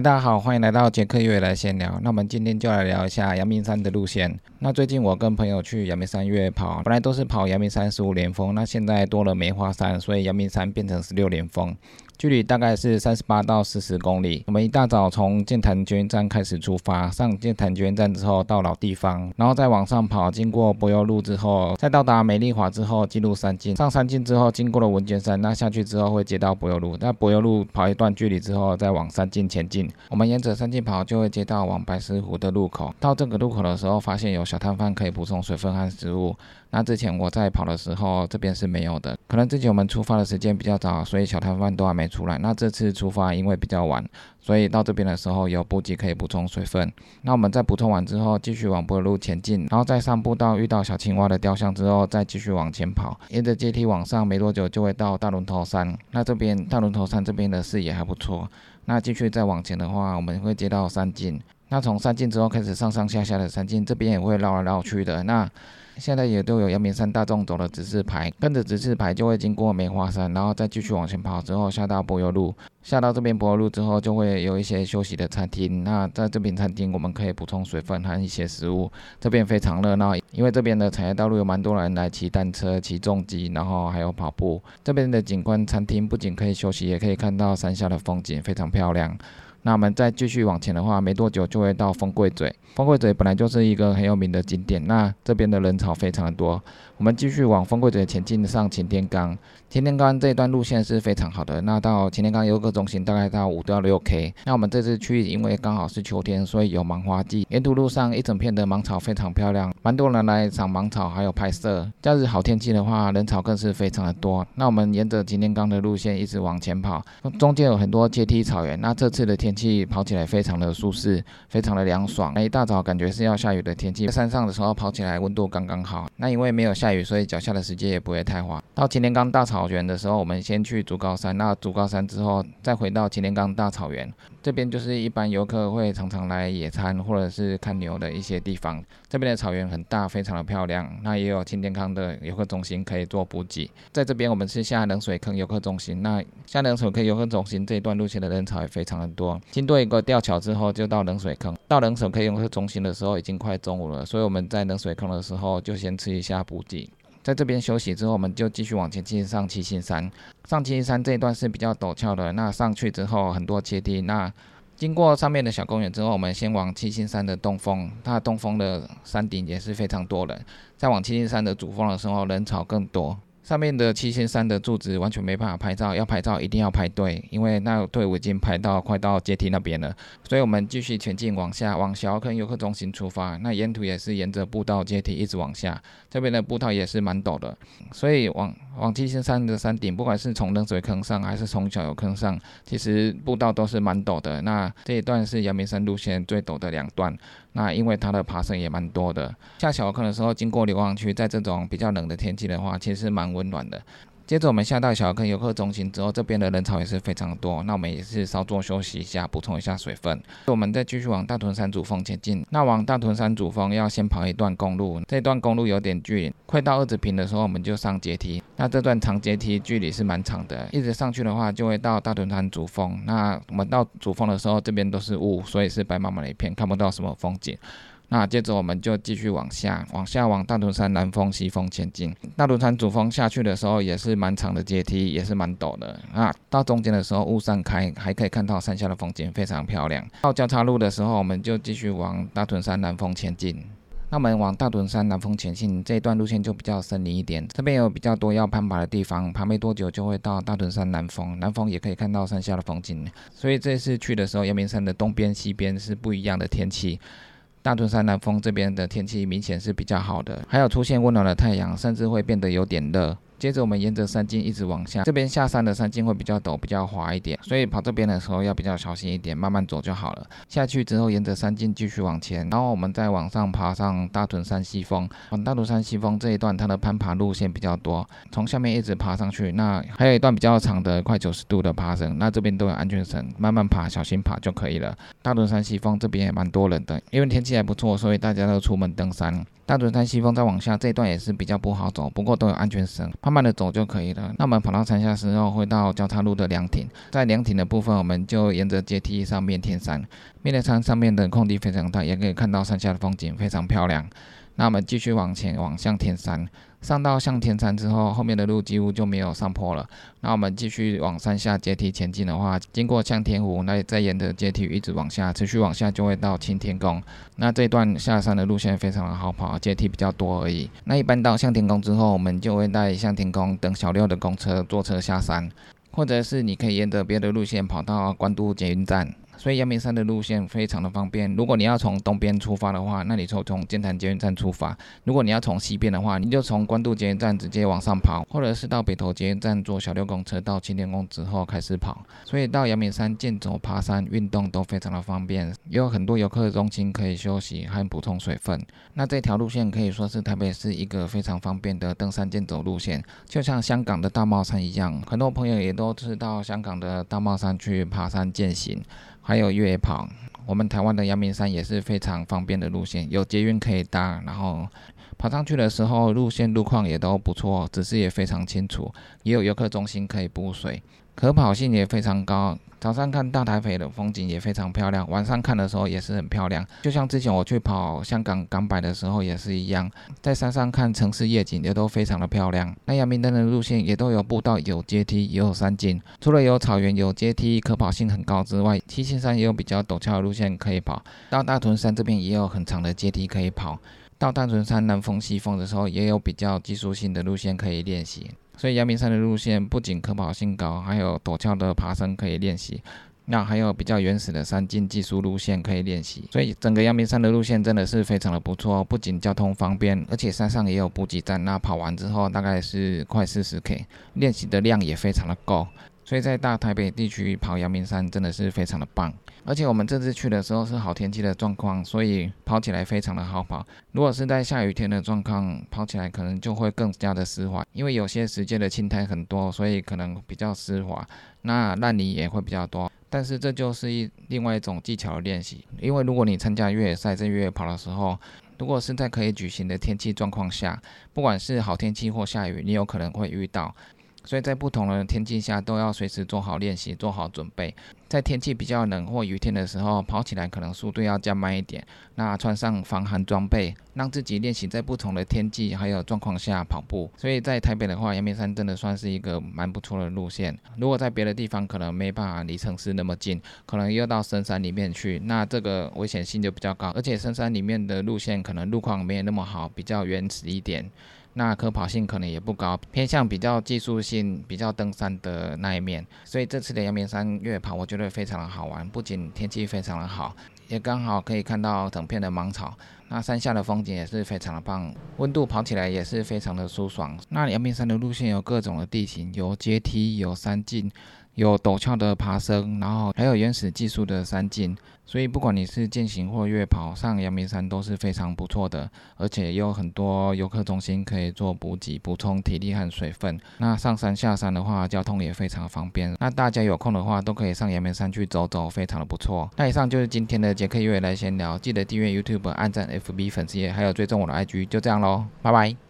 大家好，欢迎来到杰克月来闲聊。那我们今天就来聊一下阳明山的路线。那最近我跟朋友去阳明山越跑，本来都是跑阳明山十五连峰，那现在多了梅花山，所以阳明山变成十六连峰。距离大概是三十八到四十公里。我们一大早从剑潭军站开始出发，上剑潭军站之后到老地方，然后再往上跑，经过柏油路之后，再到达美丽华之后进入山径。上山径之后，经过了文娟山，那下去之后会接到柏油路。那柏油路跑一段距离之后，再往山径前进。我们沿着山径跑，就会接到往白石湖的路口。到这个路口的时候，发现有小摊贩可以补充水分和食物。那之前我在跑的时候，这边是没有的。可能之前我们出发的时间比较早，所以小摊贩都还没出来。那这次出发因为比较晚，所以到这边的时候有补给可以补充水分。那我们在补充完之后，继续往柏路前进，然后再上步道遇到小青蛙的雕像之后，再继续往前跑，沿着阶梯往上，没多久就会到大龙头山。那这边大龙头山这边的视野还不错。那继续再往前的话，我们会接到山径。那从山径之后开始上上下下的山径，这边也会绕来绕去的。那现在也都有阳明山大众走的指示牌，跟着指示牌就会经过梅花山，然后再继续往前跑，之后下到柏油路，下到这边柏油路之后，就会有一些休息的餐厅。那在这边餐厅，我们可以补充水分和一些食物。这边非常热闹，因为这边的产业道路有蛮多人来骑单车、骑重机，然后还有跑步。这边的景观餐厅不仅可以休息，也可以看到山下的风景，非常漂亮。那我们再继续往前的话，没多久就会到丰贵嘴。丰贵嘴本来就是一个很有名的景点，那这边的人潮非常的多。我们继续往丰贵嘴前进，上擎天岗。擎天岗这一段路线是非常好的。那到擎天岗游客中心大概到五到六 K。那我们这次去，因为刚好是秋天，所以有芒花季。沿途路上一整片的芒草非常漂亮，蛮多人来赏芒草，还有拍摄。假日好天气的话，人潮更是非常的多。那我们沿着擎天岗的路线一直往前跑，中间有很多阶梯草原。那这次的天气跑起来非常的舒适，非常的凉爽。那一大早感觉是要下雨的天气，在山上的时候跑起来温度刚刚好。那因为没有下雨，所以脚下的时间也不会太滑。到擎天岗大草原的时候，我们先去竹高山。那竹高山之后，再回到擎天岗大草原。这边就是一般游客会常常来野餐或者是看牛的一些地方。这边的草原很大，非常的漂亮。那也有清健康的游客中心可以做补给。在这边我们是下冷水坑游客中心。那下冷水坑游客中心这一段路线的人潮也非常的多。经过一个吊桥之后，就到冷水坑。到冷水坑游客中心的时候，已经快中午了，所以我们在冷水坑的时候就先吃一下补给。在这边休息之后，我们就继续往前进上七星山。上七星山这一段是比较陡峭的，那上去之后很多阶梯。那经过上面的小公园之后，我们先往七星山的东峰。它东峰的山顶也是非常多人。再往七星山的主峰的时候，人潮更多。上面的七星山的柱子完全没办法拍照，要拍照一定要排队，因为那队伍已经排到快到阶梯那边了。所以我们继续前进往下，往小坑游客中心出发。那沿途也是沿着步道阶梯一直往下，这边的步道也是蛮陡的，所以往往七星山的山顶，不管是从冷水坑上还是从小油坑上，其实步道都是蛮陡的。那这一段是阳明山路线最陡的两段。那因为它的爬升也蛮多的，下小坑的时候经过流浪区，在这种比较冷的天气的话，其实蛮温暖的。接着我们下到小坑游客中心之后，这边的人潮也是非常多。那我们也是稍作休息一下，补充一下水分。我们再继续往大屯山主峰前进。那往大屯山主峰要先跑一段公路，这段公路有点距离，快到二子坪的时候我们就上阶梯。那这段长阶梯距离是蛮长的，一直上去的话就会到大屯山主峰。那我们到主峰的时候，这边都是雾，所以是白茫茫的一片，看不到什么风景。那接着我们就继续往下，往下往大屯山南峰、西峰前进。大屯山主峰下去的时候也是蛮长的阶梯，也是蛮陡的。啊，到中间的时候雾散开，还可以看到山下的风景非常漂亮。到交叉路的时候，我们就继续往大屯山南峰前进。那我们往大屯山南峰前进这一段路线就比较森林一点，这边有比较多要攀爬的地方，爬没多久就会到大屯山南峰，南峰也可以看到山下的风景。所以这次去的时候，阳明山的东边、西边是不一样的天气。大屯山南峰这边的天气明显是比较好的，还有出现温暖的太阳，甚至会变得有点热。接着我们沿着山径一直往下，这边下山的山径会比较陡，比较滑一点，所以跑这边的时候要比较小心一点，慢慢走就好了。下去之后沿着山径继续往前，然后我们再往上爬上大屯山西峰。往大屯山西峰这一段，它的攀爬路线比较多，从下面一直爬上去。那还有一段比较长的快九十度的爬升，那这边都有安全绳，慢慢爬，小心爬就可以了。大屯山西峰这边也蛮多人的，因为天气还不错，所以大家都出门登山。大屯山西峰再往下这一段也是比较不好走，不过都有安全绳。慢慢的走就可以了。那我们跑到山下时候，会到交叉路的凉亭，在凉亭的部分，我们就沿着阶梯上面天山。面对山上面的空地非常大，也可以看到山下的风景非常漂亮。那我们继续往前往向天山，上到向天山之后，后面的路几乎就没有上坡了。那我们继续往山下阶梯前进的话，经过向天湖，那再沿着阶梯一直往下，持续往下就会到青天宫。那这段下山的路线非常的好跑，阶梯比较多而已。那一般到向天宫之后，我们就会在向天宫等小六的公车坐车下山，或者是你可以沿着别的路线跑到关渡捷运站。所以阳明山的路线非常的方便。如果你要从东边出发的话，那你就从建潭捷运站出发；如果你要从西边的话，你就从关渡捷运站直接往上跑，或者是到北投捷运站坐小六公车到青天宫之后开始跑。所以到阳明山健走、爬山、运动都非常的方便，也有很多游客中心可以休息和补充水分。那这条路线可以说是台北市一个非常方便的登山健走路线，就像香港的大帽山一样，很多朋友也都是到香港的大帽山去爬山健行。还有越野跑，我们台湾的阳明山也是非常方便的路线，有捷运可以搭，然后爬上去的时候，路线路况也都不错，指示也非常清楚，也有游客中心可以补水，可跑性也非常高。早上看大台北的风景也非常漂亮，晚上看的时候也是很漂亮。就像之前我去跑香港港百的时候也是一样，在山上看城市夜景也都非常的漂亮。那阳明灯的路线也都有步道、有阶梯、也有山径。除了有草原、有阶梯、可跑性很高之外，七星山也有比较陡峭的路线可以跑。到大屯山这边也有很长的阶梯可以跑。到大屯山南风西风的时候，也有比较技术性的路线可以练习。所以阳明山的路线不仅可跑性高，还有陡峭的爬升可以练习。那还有比较原始的山径技术路线可以练习。所以整个阳明山的路线真的是非常的不错，不仅交通方便，而且山上也有补给站。那跑完之后大概是快四十 K，练习的量也非常的够。所以在大台北地区跑阳明山真的是非常的棒，而且我们这次去的时候是好天气的状况，所以跑起来非常的好跑。如果是在下雨天的状况，跑起来可能就会更加的湿滑，因为有些时间的青苔很多，所以可能比较湿滑，那烂泥也会比较多。但是这就是一另外一种技巧的练习，因为如果你参加越野赛在越野跑的时候，如果是在可以举行的天气状况下，不管是好天气或下雨，你有可能会遇到。所以在不同的天气下都要随时做好练习，做好准备。在天气比较冷或雨天的时候，跑起来可能速度要加慢一点。那穿上防寒装备，让自己练习在不同的天气还有状况下跑步。所以在台北的话，阳明山真的算是一个蛮不错的路线。如果在别的地方，可能没办法离城市那么近，可能要到深山里面去，那这个危险性就比较高。而且深山里面的路线可能路况没有那么好，比较原始一点。那可跑性可能也不高，偏向比较技术性、比较登山的那一面。所以这次的阳明山越野跑，我觉对非常的好玩。不仅天气非常的好，也刚好可以看到整片的芒草。那山下的风景也是非常的棒，温度跑起来也是非常的舒爽。那阳明山的路线有各种的地形，有阶梯，有山径。有陡峭的爬升，然后还有原始技术的山径，所以不管你是健行或越跑，上阳明山都是非常不错的，而且也有很多游客中心可以做补给，补充体力和水分。那上山下山的话，交通也非常方便。那大家有空的话，都可以上阳明山去走走，非常的不错。那以上就是今天的杰克越来闲聊，记得订阅 YouTube、按赞 FB 粉丝页，还有追踪我的 IG，就这样喽，拜拜。